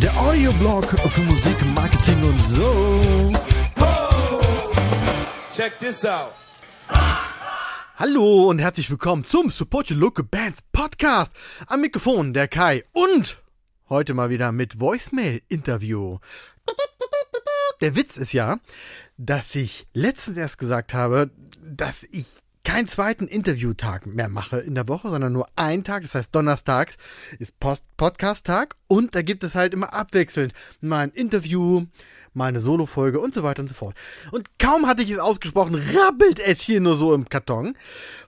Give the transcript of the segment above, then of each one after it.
Der Audioblog für Musik, Marketing und so. Check this out. Hallo und herzlich willkommen zum Support Your Local Bands Podcast. Am Mikrofon der Kai und heute mal wieder mit Voicemail-Interview. Der Witz ist ja, dass ich letztens erst gesagt habe, dass ich keinen zweiten Interviewtag mehr mache in der Woche, sondern nur einen Tag. Das heißt, donnerstags ist Podcast-Tag und da gibt es halt immer abwechselnd mal ein Interview, mal eine Solo-Folge und so weiter und so fort. Und kaum hatte ich es ausgesprochen, rabbelt es hier nur so im Karton.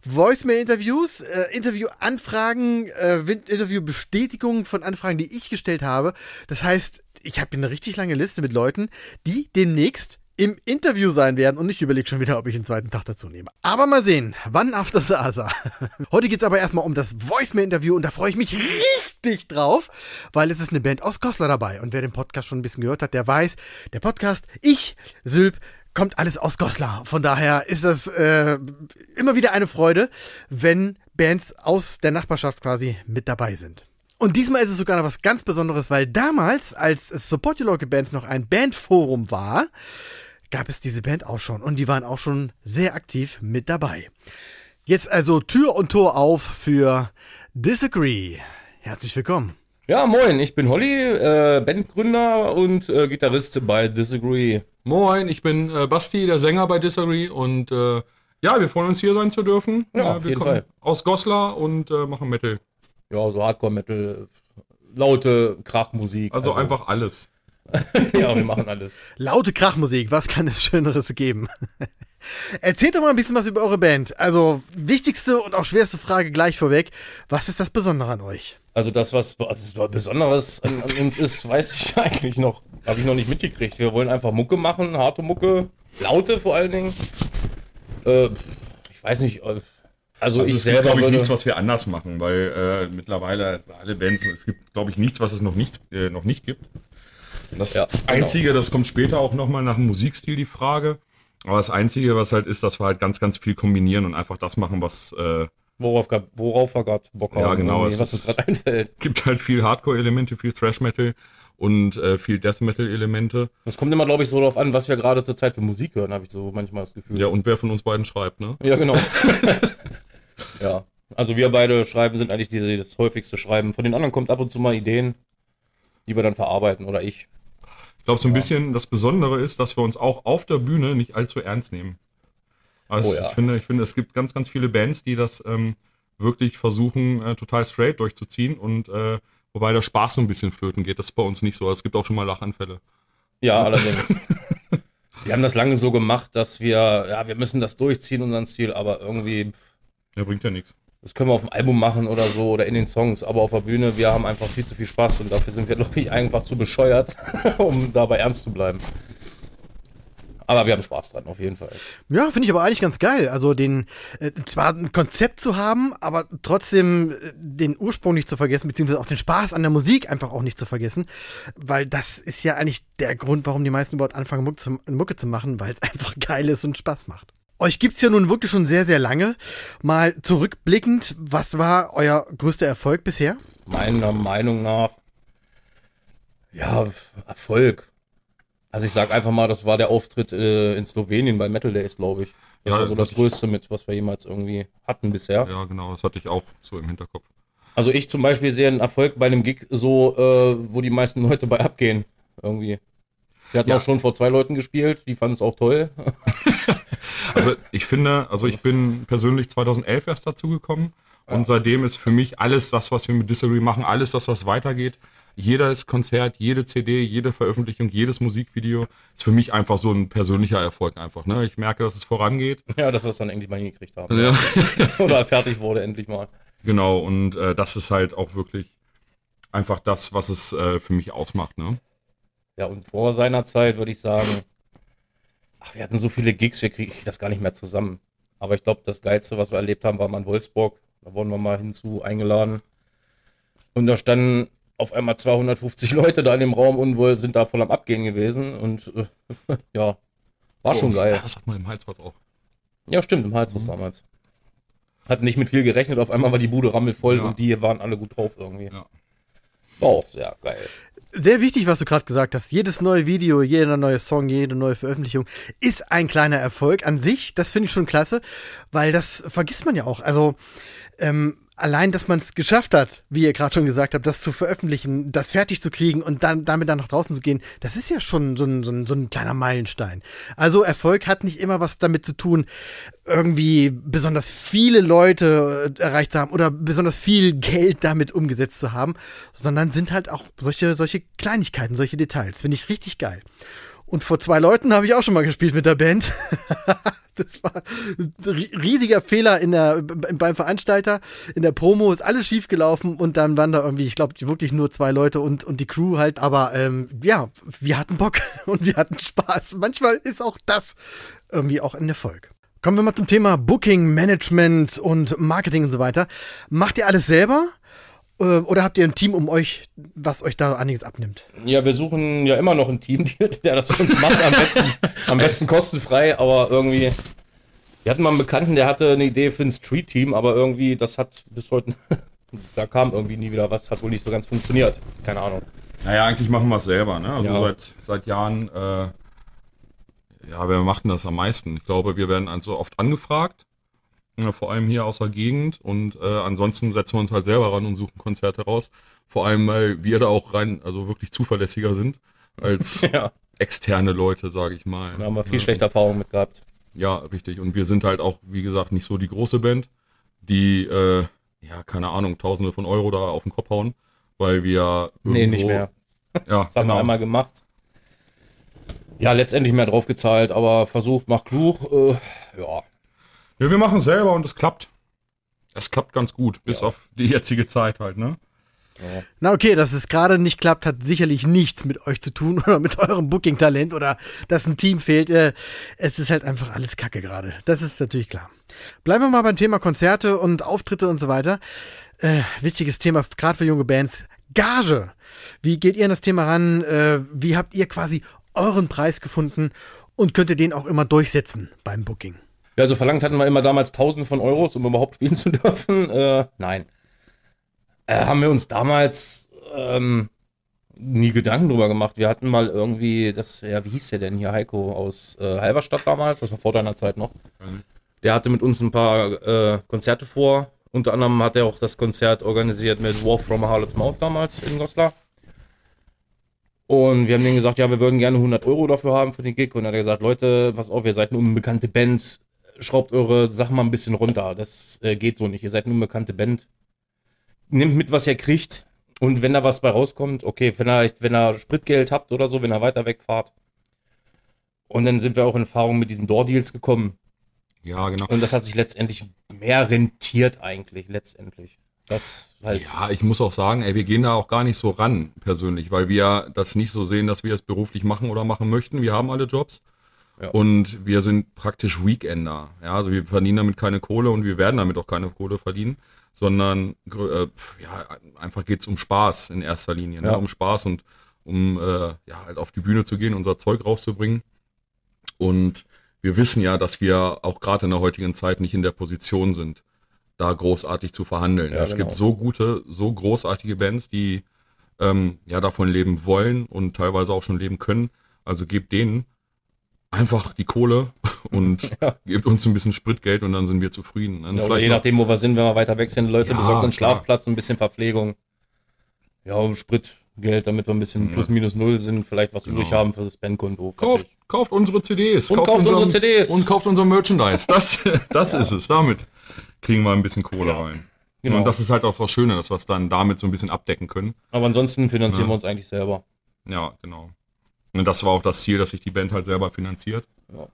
Voicemail-Interviews, äh, Interview-Anfragen, äh, Interview-Bestätigungen von Anfragen, die ich gestellt habe. Das heißt, ich habe eine richtig lange Liste mit Leuten, die demnächst im Interview sein werden und ich überlege schon wieder, ob ich einen zweiten Tag dazu nehme. Aber mal sehen, wann after Sasa. Heute geht's aber erstmal um das Voicemail-Interview und da freue ich mich richtig drauf, weil es ist eine Band aus Goslar dabei. Und wer den Podcast schon ein bisschen gehört hat, der weiß, der Podcast, ich, Sylp, kommt alles aus Goslar. Von daher ist das äh, immer wieder eine Freude, wenn Bands aus der Nachbarschaft quasi mit dabei sind. Und diesmal ist es sogar noch was ganz Besonderes, weil damals, als Support Your Local Bands noch ein Bandforum war, gab es diese Band auch schon und die waren auch schon sehr aktiv mit dabei. Jetzt also Tür und Tor auf für Disagree. Herzlich willkommen. Ja, moin, ich bin Holly, äh, Bandgründer und äh, Gitarrist bei Disagree. Moin, ich bin äh, Basti, der Sänger bei Disagree und äh, ja, wir freuen uns hier sein zu dürfen. Ja, Äh, auf wir jeden kommen Fall. aus Goslar und äh, machen Metal. Ja, so Hardcore-Metal, laute Krachmusik. Also, einfach alles. ja, wir machen alles. Laute Krachmusik, was kann es Schöneres geben? Erzählt doch mal ein bisschen was über eure Band. Also, wichtigste und auch schwerste Frage gleich vorweg. Was ist das Besondere an euch? Also das, was was Besonderes an, an uns ist, weiß ich eigentlich noch. Habe ich noch nicht mitgekriegt. Wir wollen einfach Mucke machen, harte Mucke, laute vor allen Dingen. Äh, ich weiß nicht. äh, Also, Also ich es selber gibt, glaube ich, würde, nichts, was wir anders machen, weil äh, mittlerweile alle Bands, es gibt, glaube ich, nichts, was es noch nicht, äh, noch nicht gibt. Das Ja, genau. Einzige, das kommt später auch nochmal nach dem Musikstil die Frage. Aber das Einzige, was halt ist, dass wir halt ganz, ganz viel kombinieren und einfach das machen, was äh, worauf, gab- worauf wir gerade Bock haben. Ja, genau, es Was uns gerade einfällt. gibt halt viel Hardcore-Elemente, viel Thrash-Metal und äh, viel Death-Metal-Elemente. Das kommt immer, glaube ich, so darauf an, was wir gerade zur Zeit für Musik hören, habe ich so manchmal das Gefühl. Ja, und wer von uns beiden schreibt, ne? Ja, genau. ja. Also wir beide schreiben, sind eigentlich die, das häufigste Schreiben. Von den anderen kommt ab und zu mal Ideen, die wir dann verarbeiten oder ich. Ich glaube, so ein bisschen das Besondere ist, dass wir uns auch auf der Bühne nicht allzu ernst nehmen. Also Oh ja. ich finde, ich finde, es gibt ganz, ganz viele Bands, die das ähm, wirklich versuchen, äh, total straight durchzuziehen und äh, wobei der Spaß so ein bisschen flöten geht. Das ist bei uns nicht so. Es gibt auch schon mal Lachanfälle. Ja, allerdings. wir haben das lange so gemacht, dass wir, ja, wir müssen das durchziehen, unseren Stil, aber irgendwie, Ja, bringt ja nichts. Das können wir auf dem Album machen oder so oder in den Songs, aber auf der Bühne, wir haben einfach viel zu viel Spaß und dafür sind wir, glaube ich, einfach zu bescheuert, um dabei ernst zu bleiben. Aber wir haben Spaß dran, auf jeden Fall. Ja, finde ich aber eigentlich ganz geil. Also den äh, zwar ein Konzept zu haben, aber trotzdem äh, den Ursprung nicht zu vergessen, beziehungsweise auch den Spaß an der Musik einfach auch nicht zu vergessen. Weil das ist ja eigentlich der Grund, warum die meisten überhaupt anfangen, Mucke zu, Mucke zu machen, weil es einfach geil ist und Spaß macht. Euch gibt's ja nun wirklich schon sehr, sehr lange. Mal zurückblickend, was war euer größter Erfolg bisher? meiner Meinung nach, ja, Erfolg. Also ich sag einfach mal, das war der Auftritt äh, in Slowenien bei Metal Days, glaube ich. Das Ja, war so das das- Größte mit, was wir jemals irgendwie hatten bisher. Ja, genau. Das hatte ich auch so im Hinterkopf. Also ich zum Beispiel sehe einen Erfolg bei einem Gig so, äh, wo die meisten Leute bei abgehen. Irgendwie. Wir hatten Ja. auch schon vor zwei Leuten gespielt, die fanden es auch toll. Also ich finde, also ich bin persönlich 2011 erst dazu gekommen und seitdem ist für mich alles das, was wir mit Disagree machen, alles das, was weitergeht, jedes Konzert, jede CD, jede Veröffentlichung, jedes Musikvideo ist für mich einfach so ein persönlicher Erfolg einfach. Ne? Ich merke, dass es vorangeht. ja, dass wir es dann endlich mal hingekriegt haben. Ja. Oder fertig wurde endlich mal. Genau, und äh, das ist halt auch wirklich einfach das, was es äh, für mich ausmacht. Ne? Ja, und vor seiner Zeit würde ich sagen, ach, wir hatten so viele Gigs, wir kriegen das gar nicht mehr zusammen. Aber ich glaube, das Geilste, was wir erlebt haben, war mal in Wolfsburg. Da wurden wir mal hinzu eingeladen. Und da standen auf einmal 250 Leute da in dem Raum und wohl sind da voll am Abgehen gewesen. Und äh, ja, war schon So, geil. Das hat man im Hals was auch. Ja, stimmt, im Heizhaus damals. Hat nicht mit viel gerechnet, auf einmal war die Bude rammelvoll Ja. und die waren alle gut drauf irgendwie. Ja. War auch sehr geil. Sehr wichtig, was du gerade gesagt hast. Jedes neue Video, jeder neue Song, jede neue Veröffentlichung ist ein kleiner Erfolg an sich. Das finde ich schon klasse, weil das vergisst man ja auch. Also ähm, allein, dass man es geschafft hat, wie ihr gerade schon gesagt habt, das zu veröffentlichen, das fertig zu kriegen und dann damit dann nach draußen zu gehen, das ist ja schon so ein, so ein, so ein kleiner Meilenstein. Also Erfolg hat nicht immer was damit zu tun, irgendwie besonders viele Leute äh, erreicht zu haben oder besonders viel Geld damit umgesetzt zu haben, sondern sind halt auch solche, solche Kleinigkeiten, solche Details. Finde ich richtig geil. Und vor zwei Leuten habe ich auch schon mal gespielt mit der Band. Das war ein ri- riesiger Fehler in der, beim Veranstalter. In der Promo ist alles schief gelaufen und dann waren da irgendwie, ich glaube, wirklich nur zwei Leute und, und die Crew halt. Aber ähm, ja, wir hatten Bock und wir hatten Spaß. Manchmal ist auch das irgendwie auch ein Erfolg. Kommen wir mal zum Thema Booking, Management und Marketing und so weiter. Macht ihr alles selber? Äh, Oder habt ihr ein Team um euch, was euch da einiges abnimmt? Ja, wir suchen ja immer noch ein Team, die- der das für uns macht. Am besten, am besten kostenfrei, aber irgendwie. Wir hatten mal einen Bekannten, der hatte eine Idee für ein Street-Team, aber irgendwie, das hat bis heute. da kam irgendwie nie wieder was, hat wohl nicht so ganz funktioniert. Keine Ahnung. Naja, eigentlich machen wir es selber, ne? Also Ja. seit, seit Jahren, äh, ja, wer macht denn das am meisten? Ich glaube, wir werden also oft angefragt, ja, vor allem hier aus der Gegend und äh, ansonsten setzen wir uns halt selber ran und suchen Konzerte raus. Vor allem, weil wir da auch rein, also wirklich zuverlässiger sind als Ja, externe Leute, sage ich mal. da haben wir viel schlechte Erfahrungen mit gehabt. Ja, richtig. Und wir sind halt auch, wie gesagt, nicht so die große Band, die, äh, ja, keine Ahnung, Tausende von Euro da auf den Kopf hauen, weil wir Nee, nicht mehr. Ja, Das haben wir einmal gemacht. Ja, letztendlich mehr drauf gezahlt, aber versucht, macht klug. Äh, ja, Ja, wir machen es selber und es klappt. Es klappt ganz gut, bis Ja. auf die jetzige Zeit halt, ne? Na okay, dass es gerade nicht klappt, hat sicherlich nichts mit euch zu tun oder mit eurem Booking-Talent oder dass ein Team fehlt. Äh, Es ist halt einfach alles Kacke gerade. Das ist natürlich klar. Bleiben wir mal beim Thema Konzerte und Auftritte und so weiter. Äh, wichtiges Thema, gerade für junge Bands. Gage. Wie geht ihr an das Thema ran? Äh, wie habt ihr quasi euren Preis gefunden und könnt ihr den auch immer durchsetzen beim Booking? Ja, also verlangt hatten wir immer damals Tausende von Euros, um überhaupt spielen zu dürfen. Äh, nein. Äh, haben wir uns damals ähm, nie Gedanken drüber gemacht. Wir hatten mal irgendwie, das, ja, wie hieß der denn hier, Heiko aus äh, Halberstadt damals, das war vor deiner Zeit noch. Der hatte mit uns ein paar äh, Konzerte vor. Unter anderem hat er auch das Konzert organisiert mit Walk from a Harlot's Mouth damals in Goslar. Und wir haben denen gesagt, ja, wir würden gerne 100 Euro dafür haben für den Gig. Und dann hat er gesagt, Leute, pass auf, ihr seid eine unbekannte Band, schraubt eure Sachen mal ein bisschen runter. Das äh, geht so nicht. Ihr seid eine unbekannte Band. Nehmt mit, was ihr kriegt. Und wenn da was bei rauskommt, okay, wenn ihr, wenn ihr Spritgeld habt oder so, wenn ihr weiter wegfahrt. Und dann sind wir auch in Erfahrung mit diesen Door-Deals gekommen. Ja, genau. Und das hat sich letztendlich mehr rentiert eigentlich, letztendlich. Das halt. Ja, ich muss auch sagen, ey, wir gehen da auch gar nicht so ran, persönlich, weil wir das nicht so sehen, dass wir es beruflich machen oder machen möchten. Wir haben alle Jobs. Ja. Und wir sind praktisch Weekender. Ja, also wir verdienen damit keine Kohle und wir werden damit auch keine Kohle verdienen, sondern äh, ja, einfach geht's um Spaß in erster Linie. Ne? Ja. Um Spaß und um äh, ja, halt auf die Bühne zu gehen, unser Zeug rauszubringen. Und wir wissen ja, dass wir auch gerade in der heutigen Zeit nicht in der Position sind, da großartig zu verhandeln. Ja, es genau. gibt so gute, so großartige Bands, die ähm, ja davon leben wollen und teilweise auch schon leben können. Also gebt denen einfach die Kohle und Ja. gebt uns ein bisschen Spritgeld und dann sind wir zufrieden. Dann Ja, oder vielleicht je nachdem, wo wir sind, wenn wir weiter weg sind, Leute Ja, besorgt einen klar. Schlafplatz, ein bisschen Verpflegung. Ja, Spritgeld, damit wir ein bisschen plus minus null sind, vielleicht was übrig haben für das Bandkonto. Kauft, kauft unsere CDs. Und kauft unsere CDs. Und kauft unser Merchandise. Das, das ist es. Damit kriegen wir ein bisschen Kohle rein. genau. Und das ist halt auch das Schöne, dass wir es dann damit so ein bisschen abdecken können. Aber ansonsten finanzieren wir uns eigentlich selber. Ja, genau. Und das war auch das Ziel, dass sich die Band halt selber finanziert. Ja.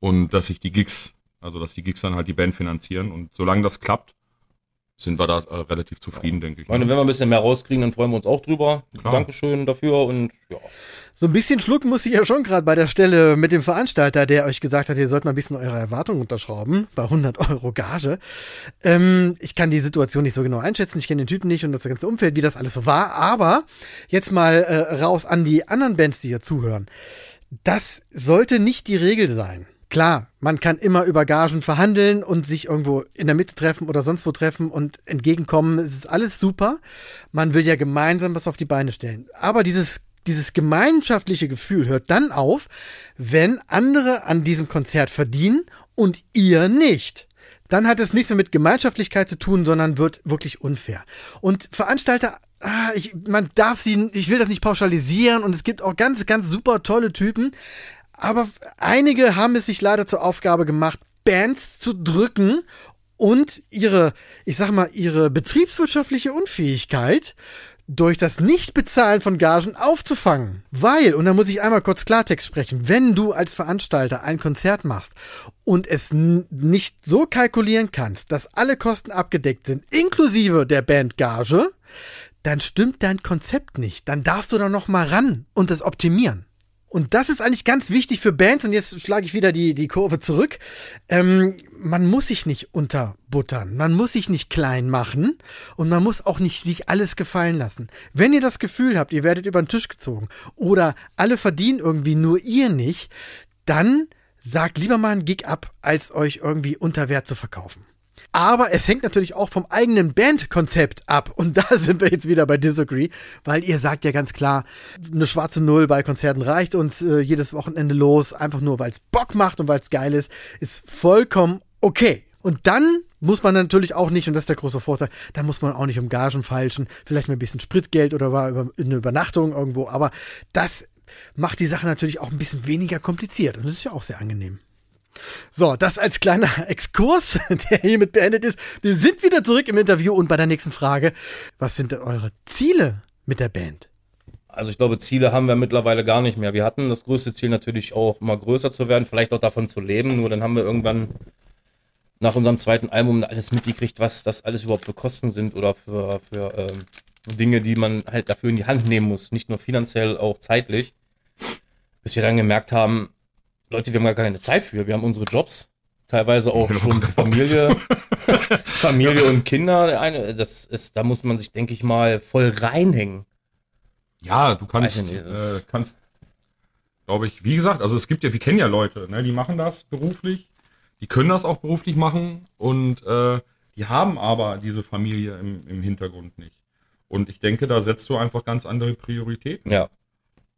Und dass sich die Gigs, also dass die Gigs dann halt die Band finanzieren. Und solange das klappt, sind wir da äh, relativ zufrieden, denke ich. Ich meine, wenn wir ein bisschen mehr rauskriegen, dann freuen wir uns auch drüber. Klar. Dankeschön dafür und ja. So ein bisschen schlucken muss ich ja schon gerade bei der Stelle mit dem Veranstalter, der euch gesagt hat, ihr sollt mal ein bisschen eure Erwartungen unterschrauben, bei 100 Euro Gage. Ähm, ich kann die Situation nicht so genau einschätzen, ich kenne den Typen nicht und das ganze Umfeld, wie das alles so war, aber jetzt mal äh, raus an die anderen Bands, die hier zuhören. Das sollte nicht die Regel sein. Klar, man kann immer über Gagen verhandeln und sich irgendwo in der Mitte treffen oder sonst wo treffen und entgegenkommen. Es ist alles super. Man will ja gemeinsam was auf die Beine stellen. Aber dieses dieses gemeinschaftliche Gefühl hört dann auf, wenn andere an diesem Konzert verdienen und ihr nicht. Dann hat es nichts mehr mit Gemeinschaftlichkeit zu tun, sondern wird wirklich unfair. Und Veranstalter, ah, ich, man darf sie, ich will das nicht pauschalisieren und es gibt auch ganz, ganz super tolle Typen, aber einige haben es sich leider zur Aufgabe gemacht, Bands zu drücken und ihre, ich sag mal, ihre betriebswirtschaftliche Unfähigkeit durch das Nichtbezahlen von Gagen aufzufangen. Weil, und da muss ich einmal kurz Klartext sprechen, wenn du als Veranstalter ein Konzert machst und es nicht so kalkulieren kannst, dass alle Kosten abgedeckt sind, inklusive der Bandgage, dann stimmt dein Konzept nicht. Dann darfst du da noch mal ran und es optimieren. Und das ist eigentlich ganz wichtig für Bands. Und jetzt schlage ich wieder die, die Kurve zurück. Ähm, man muss sich nicht unterbuttern. Man muss sich nicht klein machen. Und man muss auch nicht sich alles gefallen lassen. Wenn ihr das Gefühl habt, ihr werdet über den Tisch gezogen oder alle verdienen irgendwie, nur ihr nicht, dann sagt lieber mal einen Gig ab, als euch irgendwie unter Wert zu verkaufen. Aber es hängt natürlich auch vom eigenen Bandkonzept ab. Und da sind wir jetzt wieder bei Disagree, weil ihr sagt ja ganz klar, eine schwarze Null bei Konzerten reicht uns äh, jedes Wochenende los, einfach nur weil es Bock macht und weil es geil ist, ist vollkommen okay. Und dann muss man natürlich auch nicht, und das ist der große Vorteil, da muss man auch nicht um Gagen feilschen, vielleicht mal ein bisschen Spritgeld oder war über eine Übernachtung irgendwo, aber das macht die Sache natürlich auch ein bisschen weniger kompliziert und das ist ja auch sehr angenehm. So, das als kleiner Exkurs, der hiermit beendet ist. Wir sind wieder zurück im Interview und bei der nächsten Frage. Was sind denn eure Ziele mit der Band? Also ich glaube, Ziele haben wir mittlerweile gar nicht mehr. Wir hatten das größte Ziel natürlich auch mal größer zu werden, vielleicht auch davon zu leben. Nur dann haben wir irgendwann nach unserem zweiten Album alles mitgekriegt, was das alles überhaupt für Kosten sind oder für, für ähm, Dinge, die man halt dafür in die Hand nehmen muss. Nicht nur finanziell, auch zeitlich. Bis wir dann gemerkt haben, Leute, wir haben gar keine Zeit für. Wir haben unsere Jobs, teilweise auch schon Familie, Familie und Kinder. Eine, das ist, da muss man sich, denke ich mal, voll reinhängen. Ja, du kannst, nicht, äh, kannst, glaube ich, wie gesagt, also es gibt ja, wir kennen ja Leute, ne, die machen das beruflich, die können das auch beruflich machen und äh, die haben aber diese Familie im, im Hintergrund nicht. Und ich denke, da setzt du einfach ganz andere Prioritäten. Ja.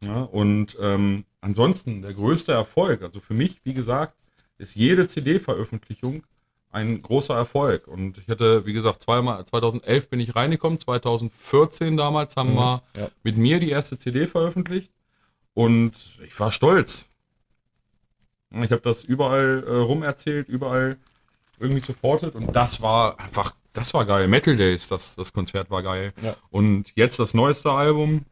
Ja, und ähm, ansonsten der größte Erfolg, also für mich, wie gesagt, ist jede CD-Veröffentlichung ein großer Erfolg. Und ich hatte, wie gesagt, zweimal, 2011 bin ich reingekommen, 2014 damals haben mhm, wir ja. mit mir die erste CD veröffentlicht und ich war stolz. Ich habe das überall äh, rum erzählt, überall irgendwie supportet und das war einfach, das war geil. Metal Days, das, das Konzert war geil. Ja. Und jetzt das neueste Album,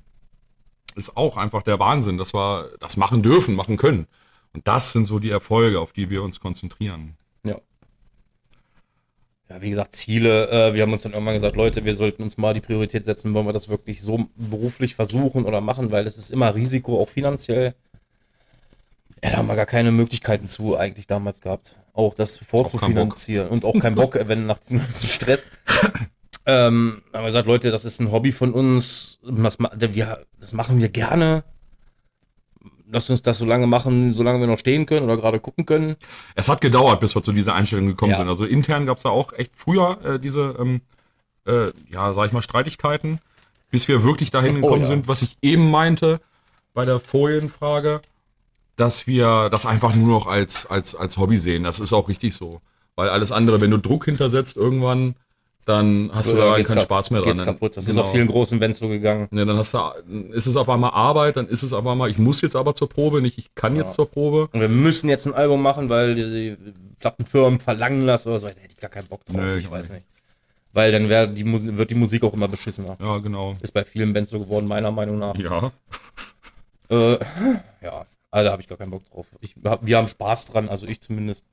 ist auch einfach der Wahnsinn, dass wir das machen dürfen, machen können. Und das sind so die Erfolge, auf die wir uns konzentrieren. Ja. Ja, wie gesagt, Ziele. Äh, wir haben uns dann irgendwann gesagt, Leute, wir sollten uns mal die Priorität setzen, wollen wir das wirklich so beruflich versuchen oder machen, weil es ist immer Risiko, auch finanziell. Ja, da haben wir gar keine Möglichkeiten zu eigentlich damals gehabt. Auch das vorzufinanzieren und auch keinen Bock, wenn nach diesem ganzen Stress. Ähm, haben wir gesagt, Leute, das ist ein Hobby von uns. Das, wir, das machen wir gerne. Lasst uns das so lange machen, solange wir noch stehen können oder gerade gucken können. Es hat gedauert, bis wir zu dieser Einstellung gekommen ja. sind. Also intern gab es da auch echt früher äh, diese, ähm, äh, ja, sag ich mal, Streitigkeiten, bis wir wirklich dahin oh, gekommen ja. sind, was ich eben meinte bei der Folienfrage, dass wir das einfach nur noch als, als, als Hobby sehen. Das ist auch richtig so. Weil alles andere, wenn du Druck hintersetzt, irgendwann dann hast du da keinen Spaß mehr dran. kaputt. Das genau. ist auf vielen großen Events so gegangen. Ja, dann hast du, ist es auf einmal Arbeit, dann ist es auf einmal, ich muss jetzt aber zur Probe, nicht ich kann ja. jetzt zur Probe. Und wir müssen jetzt ein Album machen, weil die, die Plattenfirmen verlangen das oder so. Da hätte ich gar keinen Bock drauf, nee, ich weiß nicht. Weil dann wär die, wird die Musik auch immer beschissener. Ja, genau. Ist bei vielen Bands so geworden, meiner Meinung nach. Ja. Äh, ja, also da habe ich gar keinen Bock drauf. Ich, wir haben Spaß dran, also ich zumindest.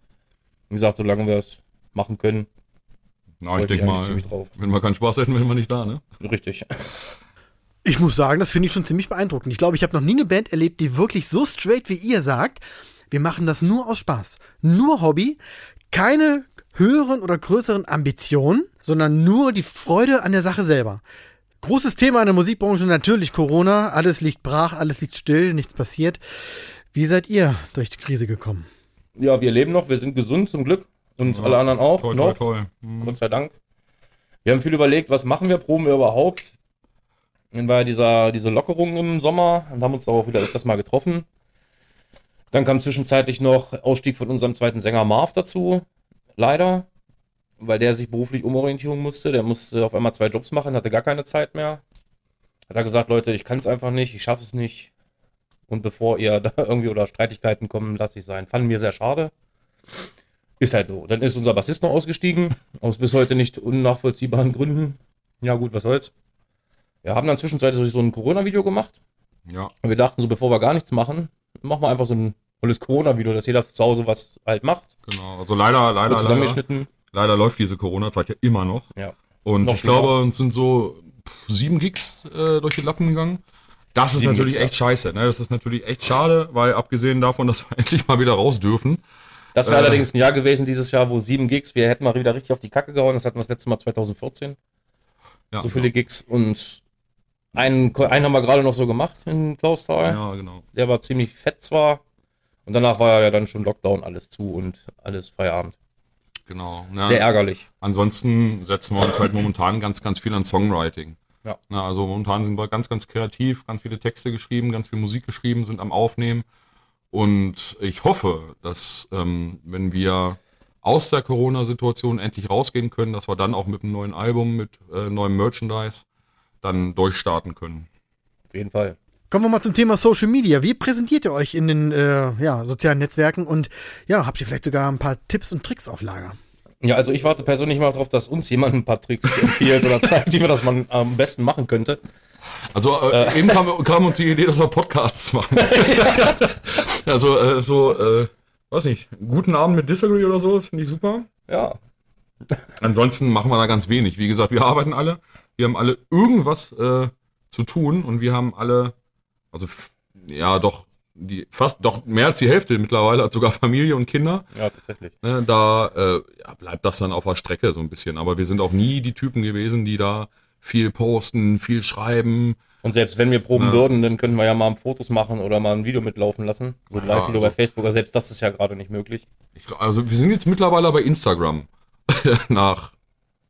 Wie gesagt, solange wir es machen können, na, ich denke mal, wenn wir keinen Spaß hätten, wären wir nicht da, ne? Richtig. Ich muss sagen, das finde ich schon ziemlich beeindruckend. Ich glaube, ich habe noch nie eine Band erlebt, die wirklich so straight wie ihr sagt, wir machen das nur aus Spaß. Nur Hobby, keine höheren oder größeren Ambitionen, sondern nur die Freude an der Sache selber. Großes Thema in der Musikbranche natürlich Corona. Alles liegt brach, alles liegt still, nichts passiert. Wie seid ihr durch die Krise gekommen? Ja, wir leben noch, wir sind gesund zum Glück. Und alle anderen auch. Toll, noch. toll, toll. Mhm. Gott sei Dank. Wir haben viel überlegt, was machen wir, proben wir überhaupt. Dann war ja dieser, diese Lockerung im Sommer und haben uns auch wieder öfters mal getroffen. Dann kam zwischenzeitlich noch Ausstieg von unserem zweiten Sänger Marv dazu. Leider. Weil der sich beruflich umorientieren musste. Der musste auf einmal zwei Jobs machen, hatte gar keine Zeit mehr. Hat er gesagt, Leute, ich kann es einfach nicht, ich schaffe es nicht. Und bevor ihr da irgendwie oder Streitigkeiten kommen, lasse ich sein. Fanden wir sehr schade. Ist halt so. Dann ist unser Bassist noch ausgestiegen, aus bis heute nicht unnachvollziehbaren Gründen. Ja, gut, was soll's. Wir haben dann zwischenzeitlich so ein Corona-Video gemacht. Ja, Und wir dachten so, bevor wir gar nichts machen, machen wir einfach so ein tolles Corona-Video, dass jeder zu Hause was halt macht. genau. Also leider, leider, Gut leider, zusammengeschnitten. leider läuft diese Corona-Zeit ja immer noch. Ja. Und Noch ich glaube, uns sind so sieben Gigs äh, durch die Lappen gegangen. Das ist Sieben natürlich Gigs, echt scheiße. Ne? Das ist natürlich echt schade, weil abgesehen davon, dass wir endlich mal wieder raus dürfen. Das wäre Äh. allerdings ein Jahr gewesen dieses Jahr, wo sieben Gigs, wir hätten mal wieder richtig auf die Kacke gehauen. Das hatten wir das letzte Mal 2014. Ja, so viele Gigs. Und einen, einen haben wir gerade noch so gemacht in Klausthal. Ja, genau. Der war ziemlich fett zwar. Und danach war ja dann schon Lockdown, alles zu und alles Feierabend. genau. Ja, Sehr ärgerlich. ansonsten setzen wir uns halt momentan ganz, ganz viel an Songwriting. Ja. Na, also momentan sind wir ganz, ganz kreativ, ganz viele Texte geschrieben, ganz viel Musik geschrieben, sind am Aufnehmen. Und ich hoffe, dass ähm, wenn wir aus der Corona-Situation endlich rausgehen können, dass wir dann auch mit einem neuen Album, mit äh, neuem Merchandise dann durchstarten können. Auf jeden Fall. Kommen wir mal zum Thema Social Media. Wie präsentiert ihr euch in den äh, ja, sozialen Netzwerken und ja, habt ihr vielleicht sogar ein paar Tipps und Tricks auf Lager? Ja, also ich warte persönlich mal darauf, dass uns jemand ein paar Tricks empfiehlt oder zeigt, wie wir das man am besten machen könnte. Also äh, eben kam, kam uns die Idee, dass wir Podcasts machen. also äh, so, äh, weiß nicht, guten Abend mit Disagree oder so, das finde ich super. Ja, Ansonsten machen wir da ganz wenig. Wie gesagt, wir arbeiten alle, wir haben alle irgendwas äh, zu tun und wir haben alle, also ja doch, die fast doch mehr als die Hälfte mittlerweile hat sogar Familie und Kinder. ja, tatsächlich. Ne, da äh, ja, bleibt das dann auf der Strecke so ein bisschen. Aber wir sind auch nie die Typen gewesen, die da viel posten, viel schreiben. Und selbst wenn wir proben Ja. würden, dann können wir ja mal Fotos machen oder mal ein Video mitlaufen lassen. So ein Live-Video also- bei Facebook, aber selbst das ist ja gerade nicht möglich. Ich, glaub, also wir sind jetzt mittlerweile bei Instagram nach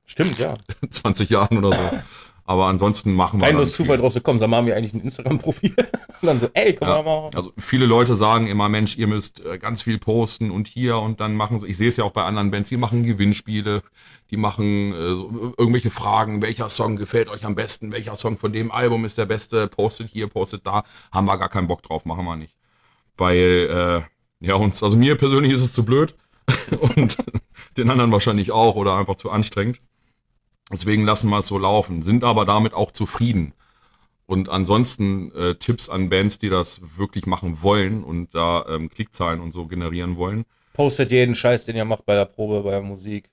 Stimmt, ja. 20 Jahren oder so. Aber ansonsten machen wir Kein. Zufall draus gekommen, sag mal, haben wir eigentlich ein Instagram-Profil? Und dann so, ey, komm Ja. mal. Also viele Leute sagen immer, Mensch, ihr müsst äh, ganz viel posten und hier und dann machen sie, ich sehe es ja auch bei anderen Bands, die machen Gewinnspiele, die machen äh, so, irgendwelche Fragen, welcher Song gefällt euch am besten, welcher Song von dem Album ist der beste, postet hier, postet da, haben wir gar keinen Bock drauf, machen wir nicht. Weil, äh, ja, uns, also mir persönlich ist es zu blöd und den anderen wahrscheinlich auch oder einfach zu anstrengend. Deswegen lassen wir es so laufen, sind aber damit auch zufrieden. Und ansonsten äh, Tipps an Bands, die das wirklich machen wollen und da ähm, Klickzahlen und so generieren wollen. Postet jeden Scheiß, den ihr macht bei der Probe, bei der Musik.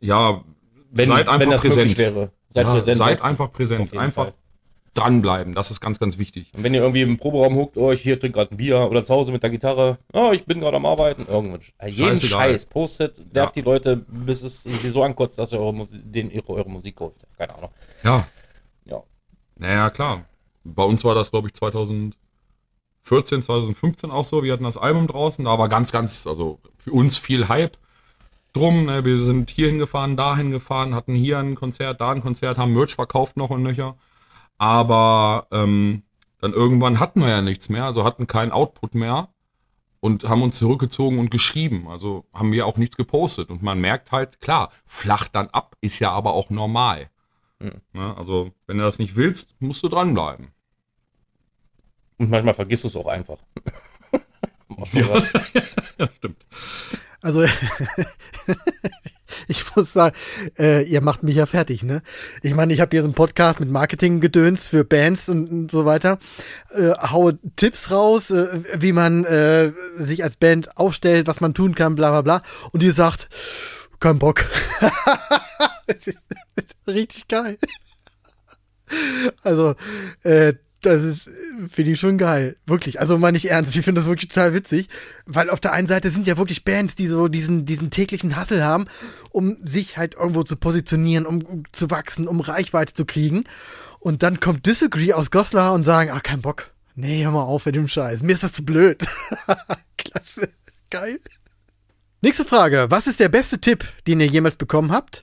Ja, Wenn, seid einfach wenn das präsent. möglich wäre. Seid ja, präsent. seid einfach präsent. Einfach Fall. Dranbleiben. Das ist ganz, ganz wichtig. Und wenn ihr irgendwie im Proberaum huckt, oh, ich hier trinkt gerade ein Bier oder zu Hause mit der Gitarre, oh, ich bin gerade am Arbeiten, irgendwas. Äh, Jeden Scheißegal. Scheiß postet, nervt Ja. die Leute, bis es sie so ankotzt, dass ihr eure, Musi- denen ihre, eure Musik kauft. Keine Ahnung. Ja. Ja. Naja, klar. Bei uns war das, glaube ich, 2014, 2015 auch so. Wir hatten das Album draußen. Da war ganz, ganz, also für uns viel Hype drum. Ne? Wir sind hier hingefahren, da hingefahren, hatten hier ein Konzert, da ein Konzert, haben Merch verkauft noch und nöcher. Aber ähm, dann irgendwann hatten wir ja nichts mehr, also hatten keinen Output mehr und haben uns zurückgezogen und geschrieben. Also haben wir auch nichts gepostet. Und man merkt halt, klar, flacht dann ab, ist ja aber auch normal. Ne? Also, wenn du das nicht willst, musst du dranbleiben. Und manchmal vergisst du es auch einfach. Ja, stimmt. Also, ich muss sagen, äh, ihr macht mich ja fertig, ne? Ich meine, ich habe hier so einen Podcast mit Marketing-Gedöns für Bands und, und so weiter. Äh, haue Tipps raus, äh, wie man äh, sich als Band aufstellt, was man tun kann, bla bla bla. Und ihr sagt, kein Bock. das ist, das ist richtig geil. Also, äh, das ist, finde ich schon geil. Wirklich. Also meine ich ernst. Ich finde das wirklich total witzig. Weil auf der einen Seite sind ja wirklich Bands, die so diesen, diesen täglichen Hustle haben, um sich halt irgendwo zu positionieren, um, um zu wachsen, um Reichweite zu kriegen. Und dann kommt Disagree aus Goslar und sagen, ah, kein Bock. Nee, hör mal auf mit dem Scheiß. Mir ist das zu blöd. Klasse. Geil. Nächste Frage. Was ist der beste Tipp, den ihr jemals bekommen habt?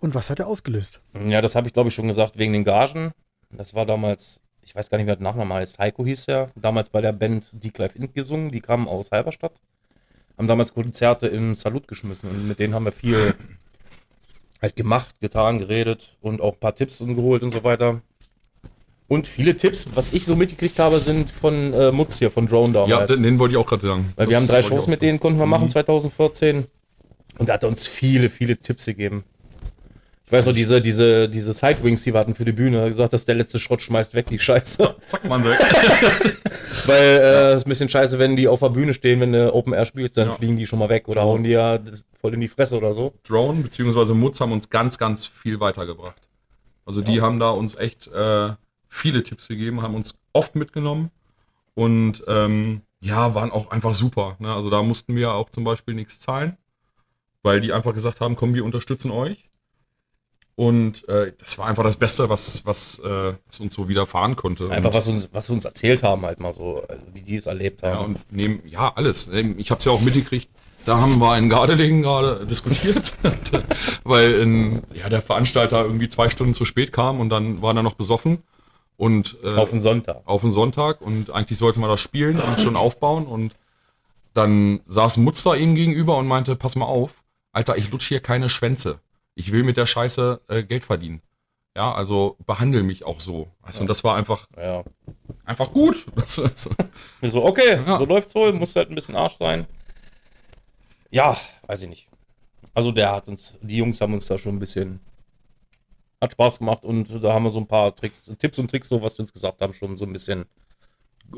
Und was hat er ausgelöst? Ja, das habe ich glaube ich schon gesagt, wegen den Gagen. Das war damals, ich weiß gar nicht, wer der Nachname heißt. Heiko hieß er. Damals bei der Band Die Clive Int gesungen. Die kamen aus Halberstadt. Haben damals Konzerte im Salut geschmissen und mit denen haben wir viel halt gemacht, getan, geredet und auch ein paar Tipps geholt und so weiter. Und viele Tipps, was ich so mitgekriegt habe, sind von äh, Mutz hier, von Drone Ja, damals. den, den wollte ich auch gerade sagen. Weil Das wir haben drei Shows mit denen, konnten wir machen 2014. Und er hat uns viele, viele Tipps gegeben. Ich weiß noch, diese, diese, diese Sidewings, die wir hatten für die Bühne, gesagt, das ist der letzte Schrott, schmeißt weg die Scheiße. Zack, Mann, weg. Weil äh, es ist ein bisschen scheiße, wenn die auf der Bühne stehen, wenn du Open Air spielst, dann Ja. fliegen die schon mal weg oder hauen die ja voll in die Fresse oder so. Drone bzw. Mutz haben uns ganz, ganz viel weitergebracht. Also die haben da uns echt äh, viele Tipps gegeben, haben uns oft mitgenommen und ähm, ja, waren auch einfach super. Ne? Also da mussten wir auch zum Beispiel nichts zahlen, weil die einfach gesagt haben, komm, wir unterstützen euch. Und äh, das war einfach das Beste, was, was, äh, was uns so widerfahren konnte. Einfach und, was uns, was sie uns erzählt haben, halt mal so, also wie die es erlebt Ja, haben. und nehmen, ja, alles. Ich habe es ja auch mitgekriegt. Da haben wir in Gardelegen gerade diskutiert, weil in, ja, der Veranstalter irgendwie zwei Stunden zu spät kam und dann war er noch besoffen und äh, auf den Sonntag. auf den Sonntag und eigentlich sollte man das spielen und schon aufbauen und dann saß Mutzer ihm gegenüber und meinte, pass mal auf, Alter, ich lutsch hier keine Schwänze. Ich will mit der Scheiße äh, Geld verdienen. Ja, also behandel mich auch so. Weißt, du, Und das war einfach, Ja. einfach gut. Das, so, okay, Ja. so läuft's wohl, muss halt ein bisschen Arsch sein. Ja, weiß ich nicht. Also der hat uns, die Jungs haben uns da schon ein bisschen, hat Spaß gemacht und da haben wir so ein paar Tricks, Tipps und Tricks, so was wir uns gesagt haben, schon so ein bisschen,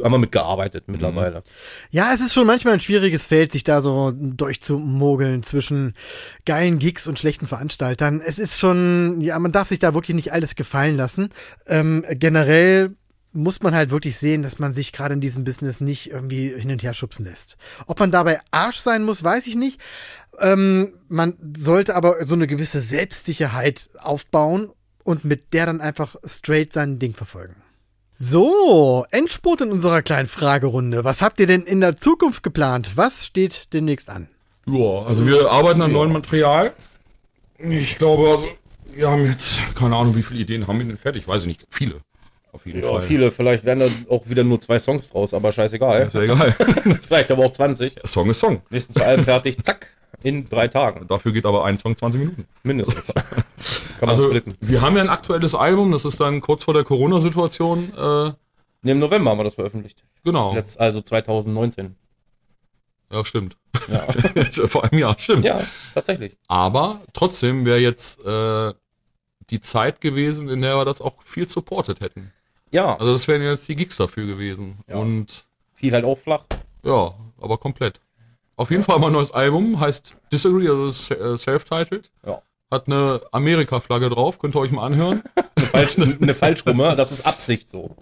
haben wir mitgearbeitet mittlerweile. Ja, es ist schon manchmal ein schwieriges Feld, sich da so durchzumogeln zwischen geilen Gigs und schlechten Veranstaltern. Es ist schon, ja, man darf sich da wirklich nicht alles gefallen lassen. Ähm, generell muss man halt wirklich sehen, dass man sich gerade in diesem Business nicht irgendwie hin und her schubsen lässt. Ob man dabei Arsch sein muss, weiß ich nicht. Ähm, man sollte aber so eine gewisse Selbstsicherheit aufbauen und mit der dann einfach straight sein Ding verfolgen. So, Endspurt in unserer kleinen Fragerunde. Was habt ihr denn in der Zukunft geplant? Was steht demnächst an? Ja, also wir arbeiten an neuem Material. Ich glaube, also wir haben jetzt, keine Ahnung, wie viele Ideen haben wir denn fertig? Weiß ich nicht, viele. Auf jeden Ja, Fall. viele, vielleicht werden da auch wieder nur zwei Songs draus, aber scheißegal. Ist ja egal. vielleicht aber auch 20. Song ist Song. Nächsten zwei Alben fertig, zack, in drei Tagen. Dafür geht aber ein Song 20 Minuten. Mindestens. Kann man Also splitten. wir haben ja ein aktuelles Album, das ist dann kurz vor der Corona-Situation. Äh, Nee, Im November haben wir das veröffentlicht. genau. Letzt, also 2019. Ja, stimmt. Ja, vor einem Jahr, stimmt. ja tatsächlich. Aber trotzdem wäre jetzt äh, die Zeit gewesen, in der wir das auch viel supported hätten. Ja, Also das wären jetzt die Gigs dafür gewesen. Ja. Und viel halt auch flach. Ja, aber komplett. Auf jeden Fall mal ein neues Album, heißt Disagree, also äh, self-titled. Ja. Hat eine Amerika-Flagge drauf, könnt ihr euch mal anhören. Eine, Falsch, eine Falschrumme, das ist Absicht so.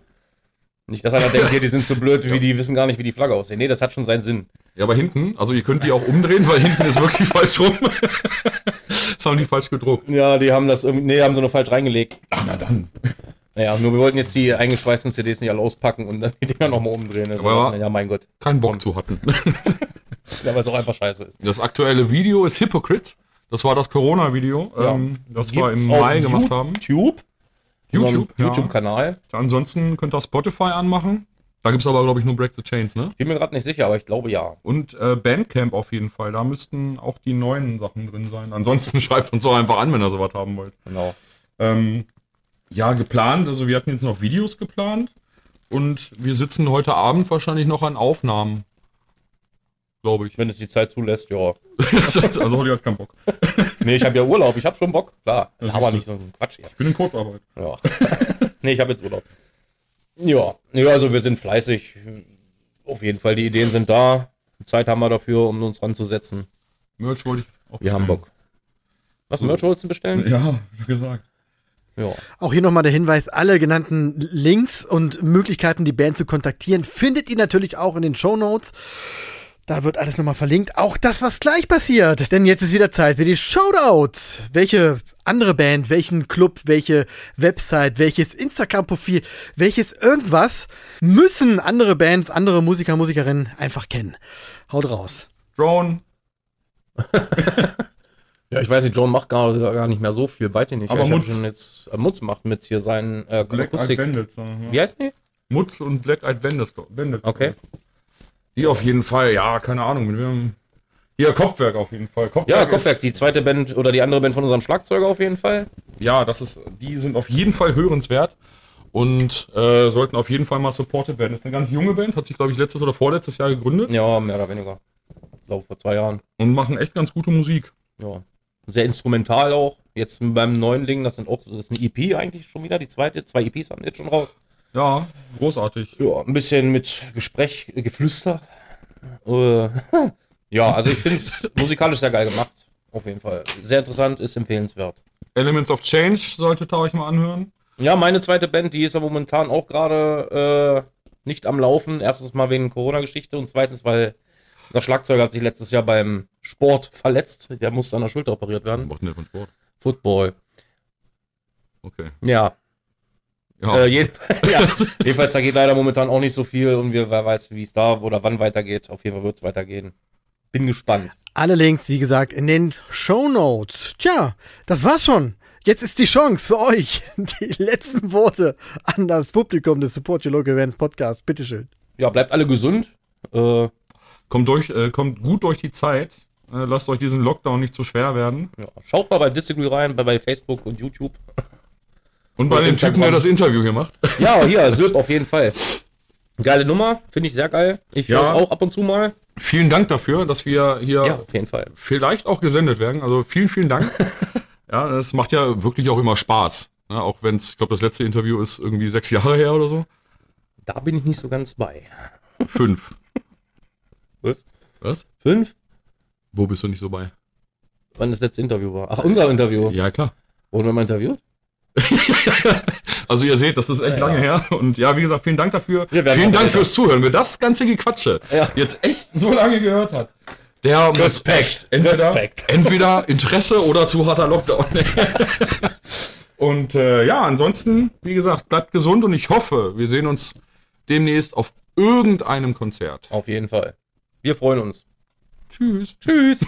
Nicht, dass einer denkt, hier, die sind so blöd, wie die wissen gar nicht, wie die Flagge aussieht. Nee, das hat schon seinen Sinn. Ja, aber hinten, also ihr könnt die auch umdrehen, weil hinten ist wirklich falsch rum. das haben die falsch gedruckt. Ja, die haben das irgendwie, nee, haben sie nur falsch reingelegt. Ach, na dann. Naja, nur wir wollten jetzt die eingeschweißten CDs nicht alle auspacken und dann die Dinger nochmal umdrehen. Also, Aber- ja, mein Gott. Keinen Bock zu hatten. Ja, weil es auch einfach scheiße ist. Das aktuelle Video ist Hypocrite. Das war das Corona-Video, Ja. ähm, das wir Gibt's im auf Mai gemacht haben. YouTube? YouTube, ja. YouTube-Kanal. Ansonsten könnt ihr Spotify anmachen. Da gibt's aber, glaube ich, nur Break the Chains, ne? Bin mir gerade nicht sicher, aber ich glaube ja. Und äh, Bandcamp auf jeden Fall. Da müssten auch die neuen Sachen drin sein. Ansonsten schreibt uns auch einfach an, wenn ihr sowas haben wollt. Genau. Ähm, ja, geplant. Also wir hatten jetzt noch Videos geplant. Und wir sitzen heute Abend wahrscheinlich noch an Aufnahmen. Glaube ich. Wenn es die Zeit zulässt, ja. also Holly hat keinen Bock. Nee, ich habe ja Urlaub, ich habe schon Bock, klar. Das aber nicht so ein Quatsch hier. Ich bin in Kurzarbeit. Ja. nee, ich habe jetzt Urlaub. Ja. ja, also wir sind fleißig. Auf jeden Fall, die Ideen sind da. Zeit haben wir dafür, um uns ranzusetzen. Merch wollte ich auch Wir haben Bock. Was, Merch wolltest du bestellen? Ja, wie gesagt. Ja. Auch hier nochmal der Hinweis, alle genannten Links und Möglichkeiten, die Band zu kontaktieren, findet ihr natürlich auch in den Show Notes. Da wird alles nochmal verlinkt. Auch das, was gleich passiert. Denn jetzt ist wieder Zeit für die Shoutouts. Welche andere Band, welchen Club, welche Website, welches Instagram-Profil, welches irgendwas müssen andere Bands, andere Musiker, Musikerinnen einfach kennen. Haut raus. Drone, ja, ich weiß nicht, John macht gar, gar nicht mehr so viel, weiß ich nicht. Aber ich Mutz. jetzt, äh, Mutz macht mit hier seinen äh, Black Eyed Akustik. Bandits. Ja. Wie heißt die? Mutz und Black Eyed Bandits. Bandits. Okay. Die auf jeden Fall, ja, keine Ahnung. Wir haben hier Kopfwerk auf jeden Fall. Kopfwerk Ja, Kopfwerk, die zweite Band oder die andere Band von unserem Schlagzeuger auf jeden Fall. ja, das ist, die sind auf jeden Fall hörenswert und äh, sollten auf jeden Fall mal supported werden. Das ist eine ganz junge Band, hat sich, glaube ich, letztes oder vorletztes Jahr gegründet Ja, mehr oder weniger. Ich glaube, vor zwei Jahren. und machen echt ganz gute Musik. Ja. Sehr instrumental auch. Jetzt beim neuen Ding, das sind auch, das ist eine EP eigentlich schon wieder, die zweite. Zwei EPs haben jetzt schon raus. Ja, großartig. Ja, ein bisschen mit Gespräch, äh, Geflüster. Äh, ja, also ich finde es musikalisch sehr geil gemacht. Auf jeden Fall. Sehr interessant, ist empfehlenswert. Elements of Change solltet ihr euch mal anhören. Ja, meine zweite Band, die ist ja momentan auch gerade äh, nicht am Laufen. Erstens mal wegen Corona-Geschichte und zweitens, weil der Schlagzeuger hat sich letztes Jahr beim Sport verletzt. Der musste an der Schulter operiert werden. Macht nicht von Sport. Football. Okay. Ja, Ja. Äh, jedenfalls, ja. jedenfalls, da geht leider momentan auch nicht so viel und wir, wer weiß, wie es da oder wann weitergeht. Auf jeden Fall wird es weitergehen. Bin gespannt. Alle Links, wie gesagt, in den Show Notes. Tja, das war's schon. Jetzt ist die Chance für euch. Die letzten Worte an das Publikum des Support Your Local Events Podcast. Bitteschön. Ja, bleibt alle gesund. Äh, Kommt, durch, äh, kommt gut durch die Zeit. Äh, lasst euch diesen Lockdown nicht zu schwer werden. ja. Schaut mal bei Disagree rein, bei, bei Facebook und YouTube. Und bei Und dem. Typen, der das Interview hier macht. Ja, hier, Sirp auf jeden Fall. Geile Nummer, finde ich sehr geil. Ich Ja. höre es auch ab und zu mal. Vielen Dank dafür, dass wir hier Ja, auf jeden Fall. vielleicht auch gesendet werden. Also vielen, vielen Dank. ja, es macht ja wirklich auch immer Spaß. Ja, auch wenn es, ich glaube, das letzte Interview ist irgendwie sechs Jahre her oder so. Da bin ich nicht so ganz bei. Fünf. Was? Was? Fünf? Wo bist du nicht so bei? Wann das letzte Interview war? Ach, unser Interview. Ja, klar. Wurden wir mal interviewt? Also ihr seht, das ist echt lange her. Und ja, wie gesagt, vielen Dank dafür. Vielen Dank älter. fürs Zuhören. Wer das ganze Gequatsche Ja. jetzt echt so lange gehört hat, der Respekt. entweder, Respekt. entweder Interesse oder zu harter Lockdown. und äh, ja, ansonsten, wie gesagt, bleibt gesund und ich hoffe, wir sehen uns demnächst auf irgendeinem Konzert. Auf jeden Fall. Wir freuen uns. Tschüss. Tschüss.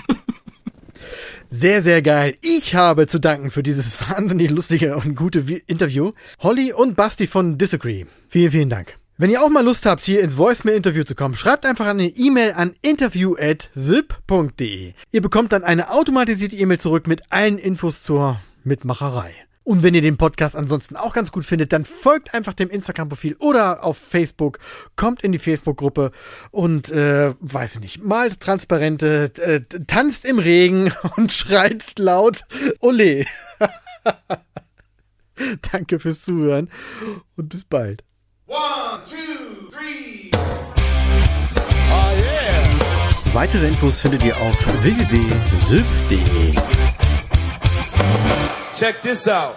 Sehr, sehr geil. Ich habe zu danken für dieses wahnsinnig lustige und gute Vi- Interview. Holly und Basti von Disagree. Vielen, vielen Dank. Wenn ihr auch mal Lust habt, hier ins Voicemail-Interview zu kommen, schreibt einfach eine E-Mail an interview.zip.de. Ihr bekommt dann eine automatisierte E-Mail zurück mit allen Infos zur Mitmacherei. Und wenn ihr den Podcast ansonsten auch ganz gut findet, dann folgt einfach dem Instagram-Profil oder auf Facebook, kommt in die Facebook-Gruppe und, äh, weiß ich nicht, malt Transparente, äh, tanzt im Regen und schreit laut Ole. Danke fürs Zuhören und bis bald. Weitere Infos findet ihr auf www.sylph.de. Check this out.